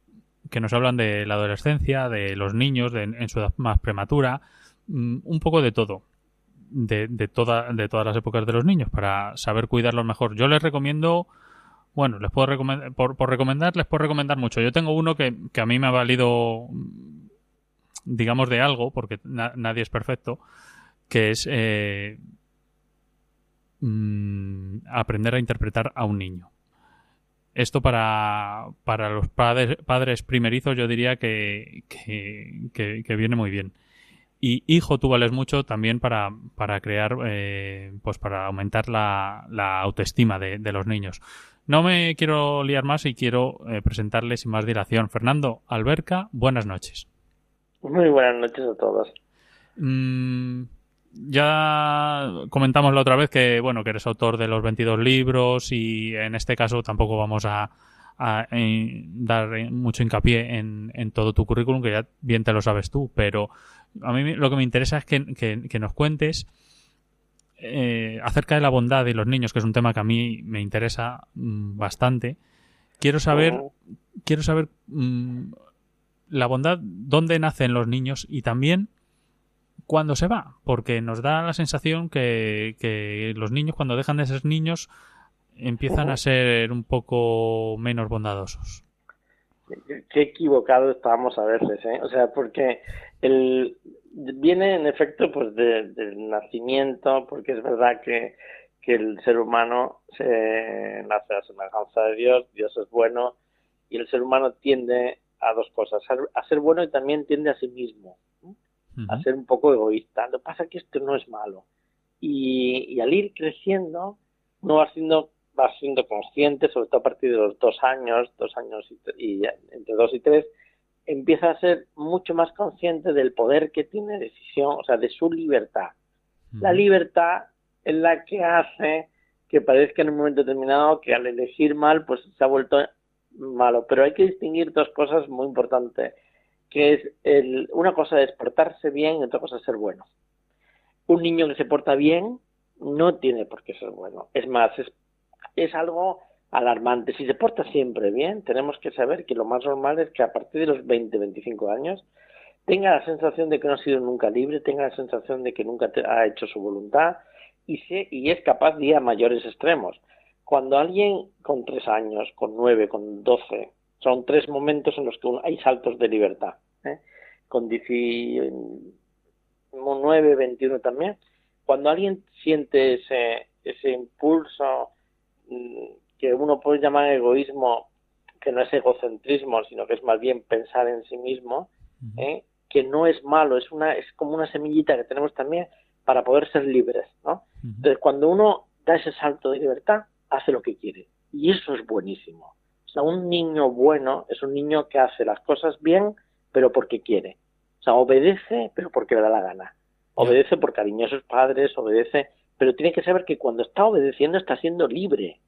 que nos hablan de la adolescencia, de los niños, de, en su edad más prematura, mm, un poco de todo. De, de, toda, de todas las épocas de los niños para saber cuidarlos mejor. Yo les recomiendo bueno, les puedo recomendar, por, recomendar, les puedo recomendar mucho. Yo tengo uno que, que, a mí me ha valido digamos, de algo, porque nadie es perfecto, que es eh, mm, aprender a interpretar a un niño. Esto para, para los padres, padres primerizos yo diría que, que, viene muy bien. Y hijo, tú vales mucho también para, para crear, eh, pues para aumentar la, autoestima de, los niños. No me quiero liar más y quiero eh, presentarles sin más dilación. Fernando Alberca, buenas noches. Muy buenas noches a todos. Mm, ya comentamos la otra vez que, bueno, que eres autor de los 22 libros y en este caso tampoco vamos a, dar mucho hincapié en, todo tu currículum, que ya bien te lo sabes tú, pero a mí lo que me interesa es que, nos cuentes eh, acerca de la bondad de los niños, que es un tema que a mí me interesa mm, bastante. Quiero saber, oh. quiero saber mm, la bondad, dónde nacen los niños y también cuándo se va, porque nos da la sensación que, que los niños cuando dejan de ser niños empiezan a ser un poco menos bondadosos. Qué equivocado estábamos a veces, ¿eh? O sea, porque el, viene en efecto pues del nacimiento, porque es verdad que, que el ser humano se nace a semejanza de Dios, Dios es bueno, y el ser humano tiende a dos cosas, a ser bueno y también tiende a sí mismo, a ser un poco egoísta. Lo que pasa es que esto no es malo. Y, al ir creciendo, no va siendo, va siendo consciente, sobre todo a partir de los dos años, dos años y, entre dos y tres, empieza a ser mucho más consciente del poder que tiene decisión, o sea, de su libertad. La libertad es la que hace que parezca en un momento determinado que al elegir mal, pues se ha vuelto malo, pero hay que distinguir dos cosas muy importantes, que es el, una cosa es portarse bien y otra cosa es ser bueno. Un niño que se porta bien no tiene por qué ser bueno. Es más, es, es algo alarmante. Si se porta siempre bien, tenemos que saber que lo más normal es que a partir de los 20, 25 años tenga la sensación de que no ha sido nunca libre, tenga la sensación de que nunca ha hecho su voluntad y, se, y es capaz de ir a mayores extremos. Cuando alguien con tres años, con nueve, con doce, son tres momentos en los que hay saltos de libertad. ¿eh? Con 19, 21 también. Cuando alguien siente ese, ese impulso mm, que uno puede llamar egoísmo, que no es egocentrismo, sino que es más bien pensar en sí mismo, ¿eh? que no es malo, es una es como una semillita que tenemos también para poder ser libres, ¿no? Entonces, cuando uno da ese salto de libertad, hace lo que quiere. Y eso es buenísimo. O sea, un niño bueno es un niño que hace las cosas bien, pero porque quiere. O sea, obedece, pero porque le da la gana. Obedece por cariño a sus padres, obedece, pero tiene que saber que cuando está obedeciendo está siendo libre.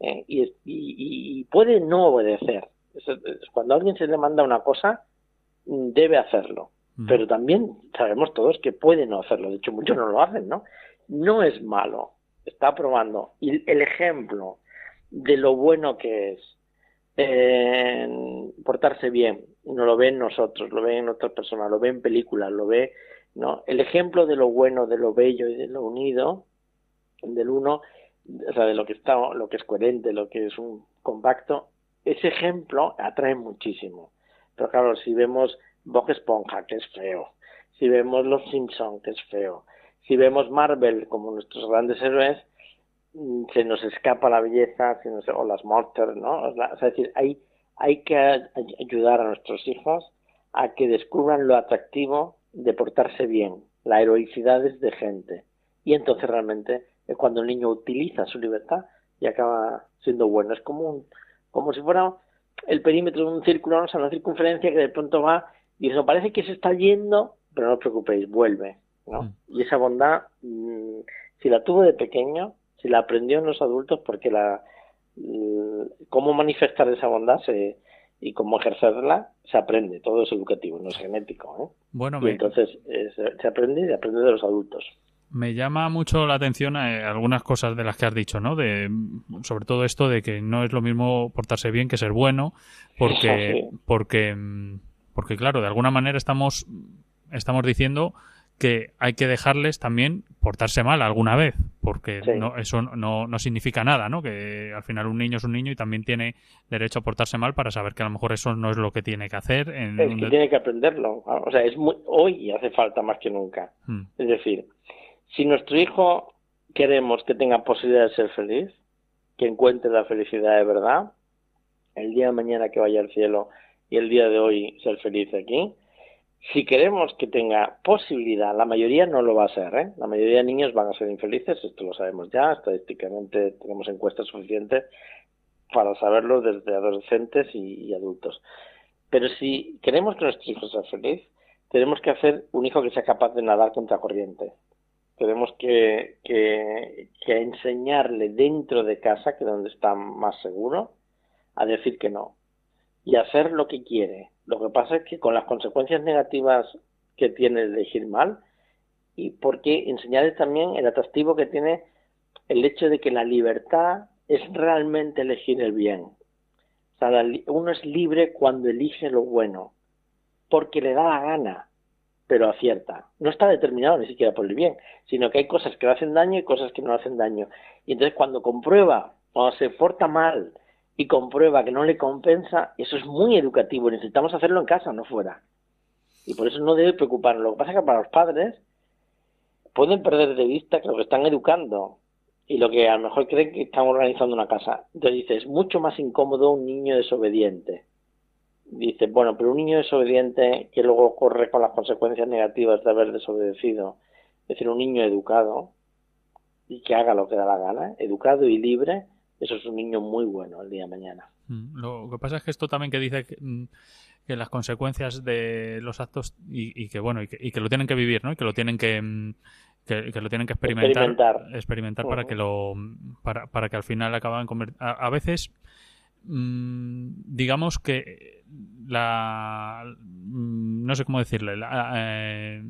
¿eh? y, puede no obedecer. cuando a alguien se le manda una cosa, debe hacerlo. Pero también sabemos todos que puede no hacerlo. De hecho, muchos no lo hacen, ¿no? No es malo. Está probando. Y el ejemplo de lo bueno que es portarse bien, no lo ven nosotros, lo ven otras personas, lo ven en películas, lo ve, ¿no? El ejemplo de lo bueno, de lo bello y de lo unido, del uno, o sea, de lo que está, lo que es coherente, lo que es un compacto, ese ejemplo atrae muchísimo. Pero claro, si vemos Bob Esponja, que es feo, si vemos Los Simpson, que es feo, si vemos Marvel como nuestros grandes héroes, mm, se nos escapa la belleza, o las monsters, ¿no? es decir, hay, hay que ayudar a nuestros hijos a que descubran lo atractivo de portarse bien, la heroicidad de gente. Y entonces realmente es cuando el niño utiliza su libertad y acaba siendo bueno. Es como, un, como si fuera el perímetro de un círculo, o sea, una circunferencia que de pronto va y eso parece que se está yendo, pero no os preocupéis, vuelve. ¿No? Mm. Y esa bondad, mm, si la tuvo de pequeño, si la aprendió en los adultos, porque la cómo manifestar esa bondad se, y cómo ejercerla se aprende, todo es educativo, no es genético. ¿eh? Bueno, y entonces se aprende y aprende de los adultos. Me llama mucho la atención eh, algunas cosas de las que has dicho, ¿no? De, sobre todo esto de que no es lo mismo portarse bien que ser bueno, porque, porque, mm, porque claro, de alguna manera estamos, estamos diciendo que hay que dejarles también portarse mal alguna vez, porque no, eso no, no, significa nada, ¿no? Que al final un niño es un niño y también tiene derecho a portarse mal para saber que a lo mejor eso no es lo que tiene que hacer. En es que tiene que aprenderlo. O sea, es muy, hoy hace falta más que nunca. Hmm. Es decir, si nuestro hijo queremos que tenga posibilidad de ser feliz, que encuentre la felicidad de verdad, el día de mañana que vaya al cielo y el día de hoy ser feliz aquí, si queremos que tenga posibilidad, la mayoría no lo va a ser, ¿eh? la mayoría de niños van a ser infelices, esto lo sabemos ya, estadísticamente tenemos encuestas suficientes para saberlo desde adolescentes y, adultos. Pero si queremos que nuestro hijo sea feliz, tenemos que hacer un hijo que sea capaz de nadar contra corriente, tenemos que, que, enseñarle dentro de casa, que es donde está más seguro, a decir que no y hacer lo que quiere. Lo que pasa es que con las consecuencias negativas que tiene elegir mal, y porque enseñarles también el atractivo que tiene el hecho de que la libertad es realmente elegir el bien. O sea, uno es libre cuando elige lo bueno, porque le da la gana pero acierta. No está determinado ni siquiera por el bien, sino que hay cosas que le hacen daño y cosas que no le hacen daño. Y entonces cuando comprueba, cuando se porta mal y comprueba que no le compensa, eso es muy educativo. Necesitamos hacerlo en casa, no fuera. Y por eso no debe preocuparnos. Lo que pasa es que para los padres pueden perder de vista que lo que están educando y lo que a lo mejor creen que están organizando una casa. Entonces dice, es mucho más incómodo un niño desobediente dice, bueno, pero un niño desobediente que luego corre con las consecuencias negativas de haber desobedecido, es decir, un niño educado y que haga lo que da la gana, educado y libre, eso es un niño muy bueno el día de mañana. Mm, lo que pasa es que esto también que dice que, mm, las consecuencias de los actos y, que bueno y que, lo tienen que vivir, ¿no? Y que lo tienen que, mm, que, lo tienen que experimentar, experimentar, para que lo para, para que al final acaban a, a veces digamos que la no sé cómo decirle eh,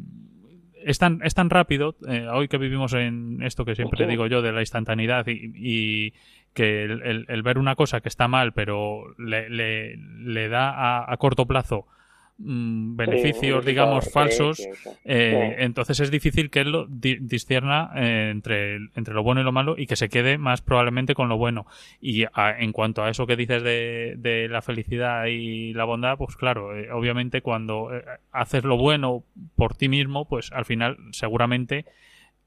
es tan, es tan rápido, eh, hoy que vivimos en esto que siempre digo yo de la instantaneidad y, que el, ver una cosa que está mal pero le, le, da a, corto plazo Mm, beneficios, digamos, falsos, eh, entonces es difícil que él lo discierna eh, entre, entre lo bueno y lo malo y que se quede más probablemente con lo bueno. Y en cuanto a eso que dices de, de, la felicidad y la bondad, pues claro, eh, obviamente cuando haces lo bueno por ti mismo, pues al final seguramente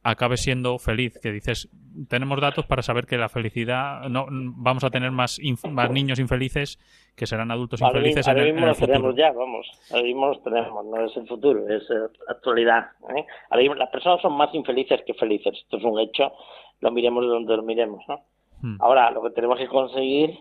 acabe siendo feliz, que dices, tenemos datos para saber que la felicidad, no vamos a tener más, más niños infelices que serán adultos infelices en, el, mismo los tenemos ya, vamos, ahora mismo los tenemos, no es el futuro, es actualidad. ¿eh? las personas son más infelices que felices, esto es un hecho, lo miremos de donde lo miremos. ¿no? Hmm. Ahora, lo que tenemos que conseguir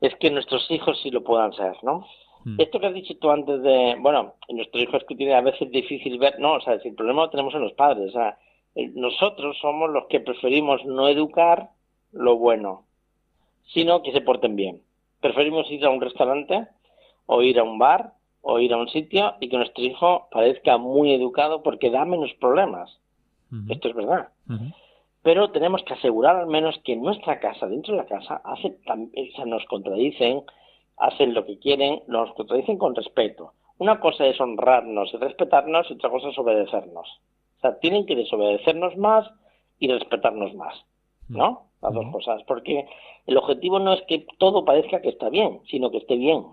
es que nuestros hijos sí lo puedan ser, ¿no? Hmm. Esto que has dicho tú antes de, bueno, nuestros hijos que tienen a veces difícil ver, no, o sea, el problema lo tenemos en los padres, o sea, eh, nosotros somos los que preferimos no educar lo bueno, sino que se porten bien. Preferimos ir a un restaurante o ir a un bar o ir a un sitio y que nuestro hijo parezca muy educado porque da menos problemas. Esto es verdad. Pero tenemos que asegurar al menos que en nuestra casa, dentro de la casa, hace, nos contradicen, hacen lo que quieren, nos contradicen con respeto. Una cosa es honrarnos y respetarnos y otra cosa es obedecernos sea, tienen que desobedecernos más y respetarnos más, ¿no? Las dos cosas, porque el objetivo no es que todo parezca que está bien, sino que esté bien.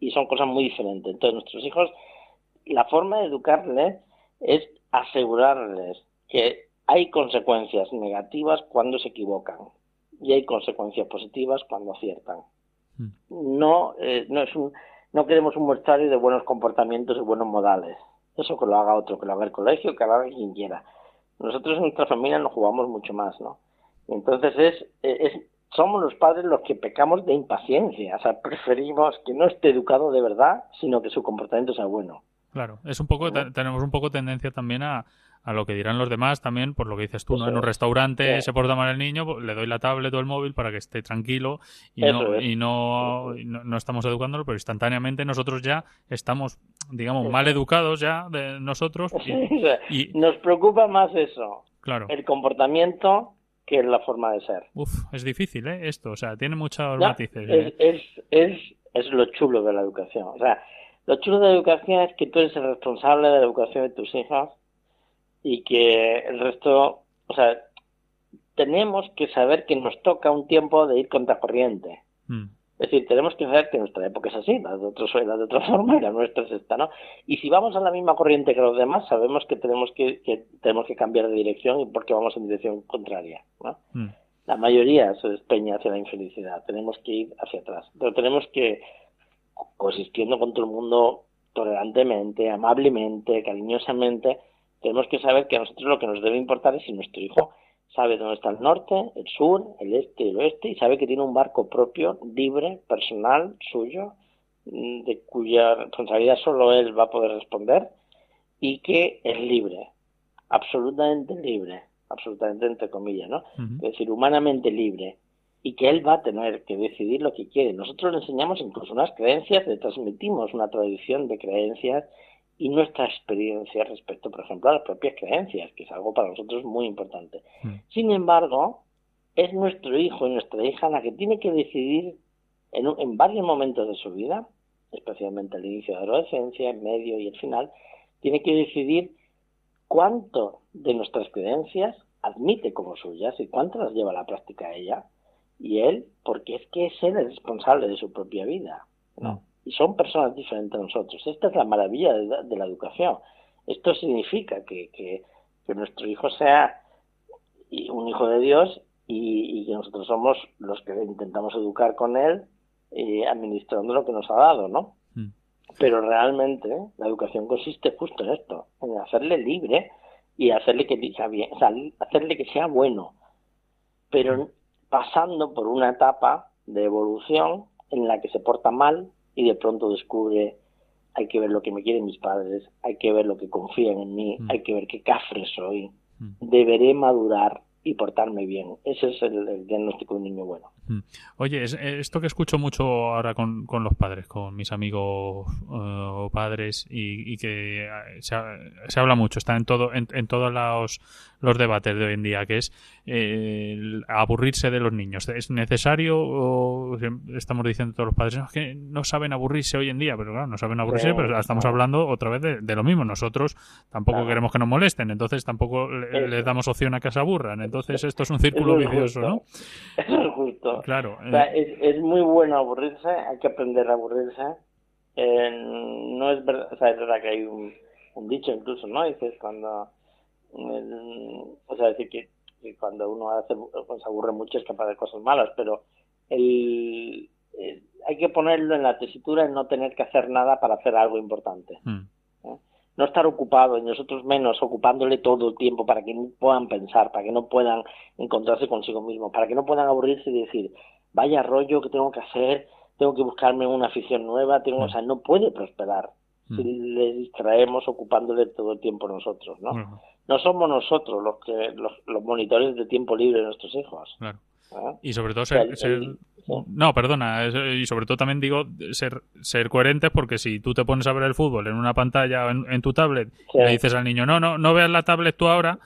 Y son cosas muy diferentes. Entonces, nuestros hijos, la forma de educarles es asegurarles que hay consecuencias negativas cuando se equivocan y hay consecuencias positivas cuando aciertan. No, eh, no es un, no queremos un muestrario de buenos comportamientos y buenos modales. Eso que lo haga otro, que lo haga el colegio, que lo haga quien quiera. Nosotros en nuestra familia nos jugamos mucho más, ¿no? Entonces es, es, somos los padres los que pecamos de impaciencia, o sea, preferimos que no esté educado de verdad, sino que su comportamiento sea bueno. Claro, es un poco, tenemos un poco tendencia también a, a lo que dirán los demás también, por lo que dices tú, ¿no? En un restaurante se porta mal el niño, pues, le doy la tablet o el móvil para que esté tranquilo y, no, y no, no, estamos educándolo, pero instantáneamente nosotros ya estamos, digamos, mal educados ya de nosotros. <laughs> Y, Nos preocupa más eso, claro. el comportamiento que la forma de ser. Uf, es difícil, ¿eh? Esto, o sea, tiene muchos matices. Es, ¿eh? es, es, es lo chulo de la educación. O sea, lo chulo de la educación es que tú eres el responsable de la educación de tus hijos y que el resto, o sea, tenemos que saber que nos toca un tiempo de ir contra corriente. Mm. Es decir, tenemos que saber que nuestra época es así, la de, otros, la de otra <laughs> forma y la nuestra es esta, ¿no? Y si vamos a la misma corriente que los demás, sabemos que tenemos que, que tenemos que cambiar de dirección y porque vamos en dirección contraria, ¿no? Mm. La mayoría se despeña hacia la infelicidad, tenemos que ir hacia atrás, pero tenemos que, coexistiendo con todo el mundo tolerantemente, amablemente, cariñosamente, tenemos que saber que a nosotros lo que nos debe importar es si nuestro hijo sabe dónde está el norte, el sur, el este y el oeste y sabe que tiene un barco propio, libre, personal, suyo, mm, de cuya responsabilidad solo él va a poder responder y que es libre, absolutamente libre, absolutamente entre comillas, ¿no? Es decir, humanamente libre y que él va a tener que decidir lo que quiere. Nosotros le enseñamos incluso unas creencias, le transmitimos una tradición de creencias y nuestra experiencia respecto, por ejemplo, a las propias creencias, que es algo para nosotros muy importante. Mm. Sin embargo, es nuestro hijo y nuestra hija la que tiene que decidir en, en varios momentos de su vida, especialmente al inicio de la adolescencia, en medio y el final, tiene que decidir cuánto de nuestras creencias admite como suyas y cuánto las lleva a la práctica ella y él, porque es que es él el responsable de su propia vida. ¿no? Y son personas diferentes a nosotros. Esta es la maravilla de, la educación. Esto significa que, que, nuestro hijo sea un hijo de Dios y, que nosotros somos los que intentamos educar con él eh, administrando lo que nos ha dado, ¿no? Mm. Pero realmente la educación consiste justo en esto, en hacerle libre y hacerle que sea bien, hacerle que sea bueno, pero mm. pasando por una etapa de evolución en la que se porta mal, y de pronto descubre hay que ver lo que me quieren mis padres, hay que ver lo que confían en mí, mm. hay que ver qué cafre soy, mm. deberé madurar y portarme bien. Ese es el, diagnóstico de un niño bueno. Mm. Oye, es, esto que escucho mucho ahora con, con los padres, con mis amigos o padres, y, que eh, se, se, habla mucho, está en todo, en, en todos los, los, debates de hoy en día, que es eh, aburrirse de los niños. ¿Es necesario o estamos diciendo todos los padres que no saben aburrirse hoy en día? Pero claro, no saben aburrirse, pero estamos hablando otra vez de, lo mismo. Nosotros tampoco queremos que nos molesten, entonces tampoco les damos opción a que se aburran. Entonces esto es un círculo vicioso, ¿no? Eso es justo. Claro. Eh. es, muy bueno aburrirse, hay que aprender a aburrirse. no es verdad, o sea, es verdad que hay un, dicho incluso, ¿no? Dices cuando, o sea, decir que, cuando uno hace, pues, se aburre mucho es capaz de cosas malas, pero el, hay que ponerlo en la tesitura y no tener que hacer nada para hacer algo importante. Mm no estar ocupado y nosotros menos ocupándole todo el tiempo para que no puedan pensar, para que no puedan encontrarse consigo mismos, para que no puedan aburrirse y decir, vaya rollo que tengo que hacer, tengo que buscarme una afición nueva, tengo, o sea, no puede prosperar si mm. le distraemos ocupándole todo el tiempo nosotros, ¿no? No somos nosotros los que los, los monitores de tiempo libre de nuestros hijos. Claro. Y sobre todo ser, no, perdona, y sobre todo también digo ser ser coherentes porque si tú te pones a ver el fútbol en una pantalla o en, tu tablet y le dices al niño, no, no, no veas la tablet tú ahora,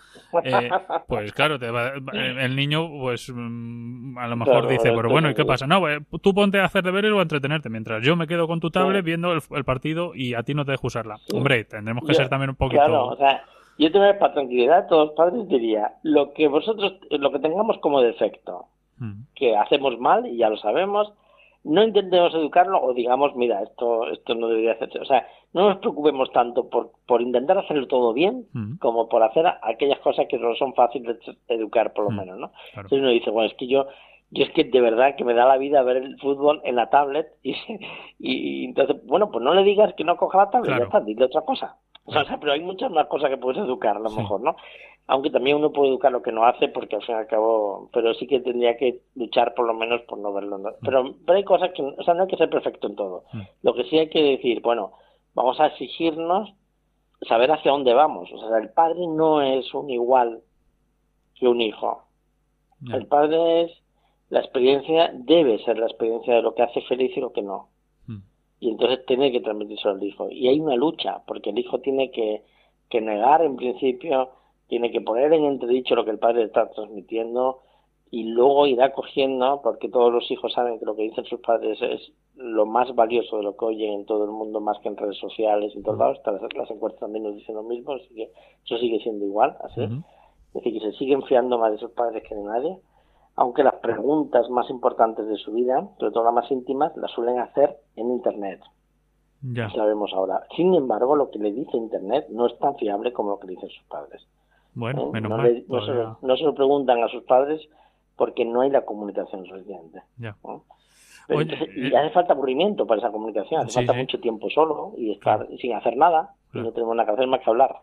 eh, <laughs> pues claro, te el niño pues mm, a lo mejor dice, pero bueno, ¿y qué pasa? No, eh, tú ponte a hacer deberes o a entretenerte, mientras yo me quedo con tu tablet viendo el, partido y a ti no te dejo usar Hombre, tendremos que ser también un poquito... Claro, o sea, yo te para tranquilidad a todos los padres diría, lo que vosotros, lo que tengamos como defecto, Mm. que hacemos mal y ya lo sabemos, no intentemos educarlo o digamos, mira, esto, esto no debería hacerse. O sea, no nos preocupemos tanto por, por intentar hacerlo todo bien mm. como por hacer aquellas cosas que no son fáciles de educar, por lo mm. menos, ¿no? Entonces uno dice, bueno, es que yo, yo es que de verdad que me da la vida ver el fútbol en la tablet <laughs> y, y, entonces, bueno, pues no le digas que no coja la tablet, ya está, dile otra cosa. O sea, pero hay muchas más cosas que puedes educar, a lo mejor, ¿no? aunque también uno puede educar lo que no hace porque al fin y al cabo pero sí que tendría que luchar por lo menos por no verlo pero pero hay cosas que o sea no hay que ser perfecto en todo mm. lo que sí hay que decir bueno vamos a exigirnos saber hacia dónde vamos o sea el padre no es un igual que un hijo el padre es la experiencia debe ser la experiencia de lo que hace feliz y lo que no. Y entonces tiene que transmitirse al hijo y hay una lucha porque el hijo tiene que que negar en principio tiene que poner en entredicho lo que el padre está transmitiendo y luego irá cogiendo, porque todos los hijos saben que lo que dicen sus padres es lo más valioso de lo que oyen en todo el mundo, más que en redes sociales y en todos lados. Las, encuestas también nos dicen lo mismo, así que eso sigue siendo igual, así. Es decir, que se siguen fiando más de sus padres que de nadie, aunque las preguntas más importantes de su vida, sobre todo las más íntimas, las suelen hacer en Internet. Ya. Sabemos ahora. Sin embargo, lo que le dice Internet no es tan fiable como lo que dicen sus padres. Bueno, menos no, mal, no, se lo, preguntan a sus padres porque no hay la comunicación suficiente. Ya. y eh, hace falta aburrimiento para esa comunicación, hace falta mucho tiempo solo y estar sin hacer nada y no tenemos nada que hacer más que hablar.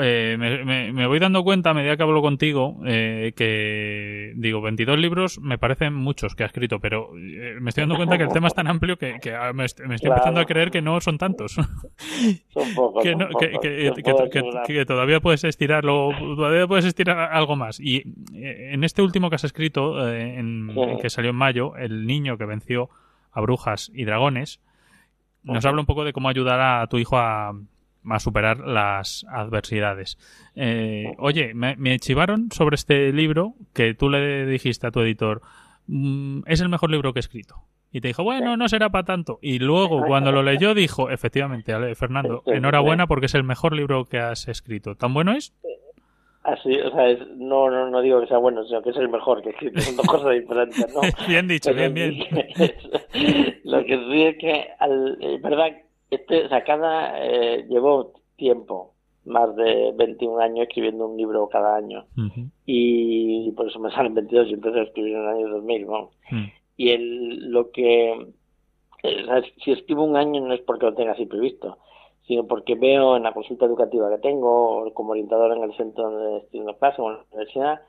Eh, me, voy dando cuenta a medida que hablo contigo eh, que, digo, 22 libros me parecen muchos que ha escrito, pero eh, me estoy dando cuenta que el tema es tan amplio que, me, estoy empezando a creer que no son tantos. que, todavía puedes estirarlo, todavía puedes estirar algo más. Y en este último que has escrito, en, que salió en mayo, El niño que venció a brujas y dragones, nos habla un poco de cómo ayudar a tu hijo a a superar las adversidades. Eh, oye, me, me, chivaron sobre este libro que tú le dijiste a tu editor, mm, es el mejor libro que he escrito. Y te dijo, bueno, no será para tanto. Y luego, cuando lo leyó, dijo, efectivamente, Fernando, enhorabuena porque es el mejor libro que has escrito. ¿Tan bueno es? Así, o sea, no, no, no digo que sea bueno, sino que es el mejor que escrito. Son dos cosas diferentes, ¿no? <laughs> bien dicho, bien, bien. <laughs> lo que sí es que, al, es verdad este, o cada, eh, llevo tiempo, más de 21 años escribiendo un libro cada año. y, por eso me salen 22 y empecé a escribir en el año 2000. ¿no? Mm. Y el, lo que... Eh, si escribo un año no es porque lo tenga así previsto, sino porque veo en la consulta educativa que tengo, como orientador en el centro de estudio de clase o en la universidad,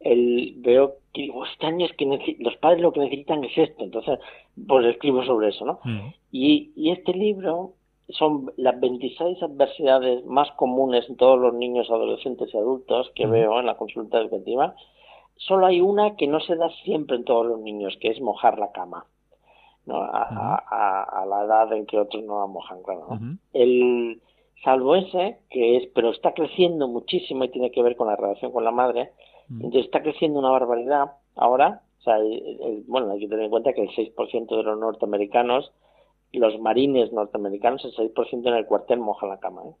el, veo que digo, este año es que los padres lo que necesitan es esto, entonces pues escribo sobre eso, ¿no? Mm. Y, y este libro son las 26 adversidades más comunes en todos los niños, adolescentes y adultos que mm. veo en la consulta educativa solo hay una que no se da siempre en todos los niños, que es mojar la cama. ¿no? A, la edad en que otros no la mojan, claro. El, salvo ese, que es, pero está creciendo muchísimo y tiene que ver con la relación con la madre, entonces está creciendo una barbaridad ahora, o sea, bueno, hay que tener en cuenta que el 6% de los norteamericanos, los marines norteamericanos, el 6% en el cuartel moja la cama, ¿eh?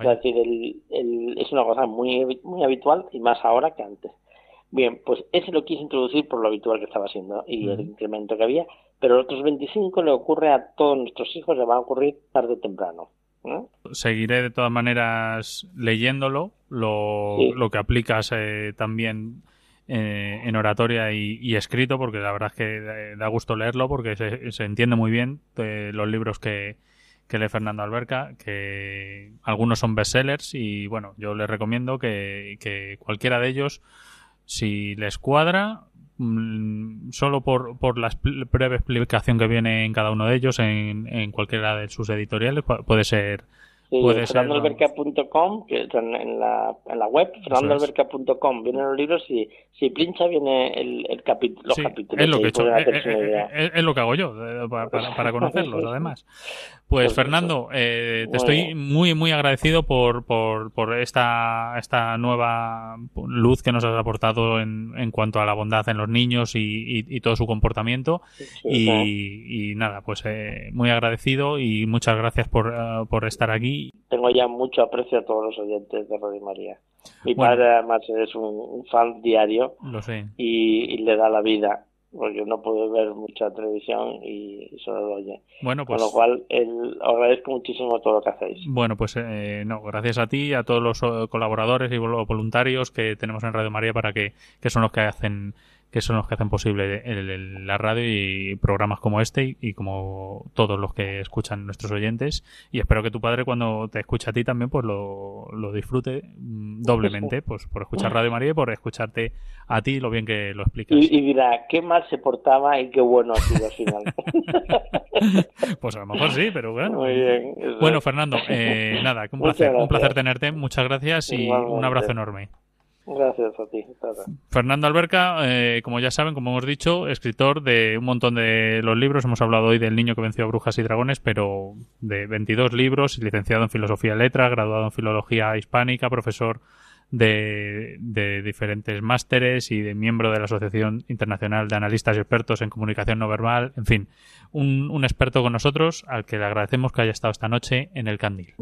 Es decir, el, es una cosa muy, muy habitual y más ahora que antes. Bien, pues ese lo quise introducir por lo habitual que estaba siendo y el incremento que había, pero los otros 25 le ocurre a todos nuestros hijos, le va a ocurrir tarde o temprano. Seguiré de todas maneras leyéndolo, lo, que aplicas eh, también eh, en oratoria y, escrito, porque la verdad es que da gusto leerlo, porque se, entiende muy bien eh, los libros que, que lee Fernando Alberca, que algunos son bestsellers y bueno, yo les recomiendo que, que cualquiera de ellos, si les cuadra, solo por, por la breve explicación que viene en cada uno de ellos, en, en cualquiera de sus editoriales, puede ser Sí, fernandoalberca.com, que en la, en la web, fernandoalberca.com, vienen los libros y si pincha viene el, el los capítulos. Es lo, que hecho, eh, eh, eh, es, lo que hago yo, para, para <laughs> conocerlos, además. Pues Fernando, eh, te estoy muy, muy agradecido por, por, por esta, esta nueva luz que nos has aportado en, en cuanto a la bondad en los niños y, y, todo su comportamiento. y, y, nada, pues eh, muy agradecido y muchas gracias por, por estar aquí. Tengo ya mucho aprecio a todos los oyentes de Radio María. Mi padre además es un, fan diario Y, le da la vida porque no puede ver mucha televisión y, solo lo oye. Bueno, pues, Con lo cual, el, agradezco muchísimo todo lo que hacéis. Bueno, pues eh, no, gracias a ti, a todos los eh, colaboradores y voluntarios que tenemos en Radio María para que, que son los que hacen que son los que hacen posible la radio y programas como este y, como todos los que escuchan nuestros oyentes. Y espero que tu padre cuando te escuche a ti también pues lo, lo disfrute mm, doblemente, <laughs> pues por escuchar Radio María y por escucharte a ti lo bien que lo explicas. Y, dirá, qué mal se portaba y qué bueno ha sido al final. <laughs> pues a lo mejor sí, pero bueno. Bueno, Fernando, eh, <laughs> nada, un placer, un placer tenerte, muchas gracias y un abrazo enorme. Gracias a ti. Fernando Alberca, eh, como ya saben, como hemos dicho, escritor de un montón de los libros. Hemos hablado hoy del niño que venció a brujas y dragones, pero de 22 libros, licenciado en filosofía y letra, graduado en filología hispánica, profesor de, diferentes másteres y de miembro de la Asociación Internacional de Analistas y Expertos en Comunicación No Verbal. En fin, un experto con nosotros al que le agradecemos que haya estado esta noche en el Candil.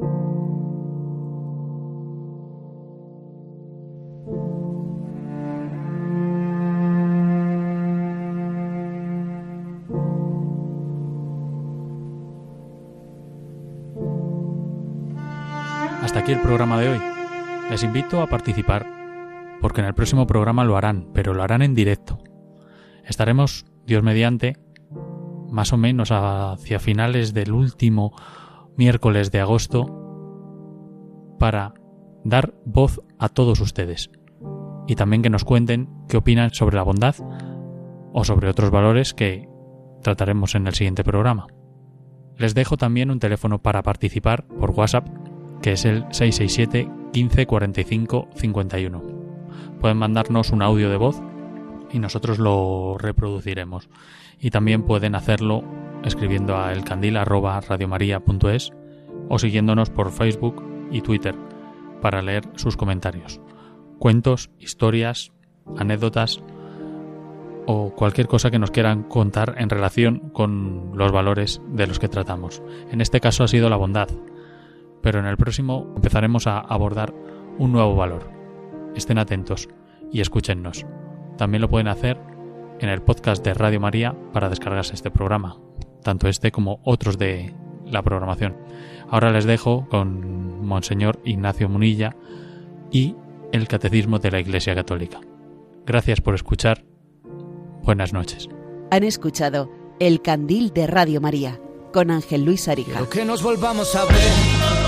El programa de hoy. Les invito a participar, porque en el próximo programa lo harán, pero lo harán en directo. Estaremos, Dios mediante, más o menos hacia finales del último miércoles de agosto, para dar voz a todos ustedes. Y también que nos cuenten qué opinan sobre la bondad o sobre otros valores que trataremos en el siguiente programa. Les dejo también un teléfono para participar por WhatsApp que es el 667 15 45 51. Pueden mandarnos un audio de voz y nosotros lo reproduciremos. Y también pueden hacerlo escribiendo a elcandil@radiomaria.es o siguiéndonos por Facebook y Twitter para leer sus comentarios. Cuentos, historias, anécdotas o cualquier cosa que nos quieran contar en relación con los valores de los que tratamos. En este caso ha sido la bondad, pero en el próximo empezaremos a abordar un nuevo valor. Estén atentos y escúchennos. También lo pueden hacer en el podcast de Radio María para descargarse este programa, tanto este como otros de la programación. Ahora les dejo con Monseñor Ignacio Munilla y el Catecismo de la Iglesia Católica. Gracias por escuchar. Buenas noches. Han escuchado El Candil de Radio María con Ángel Luis Arija. que nos volvamos a ver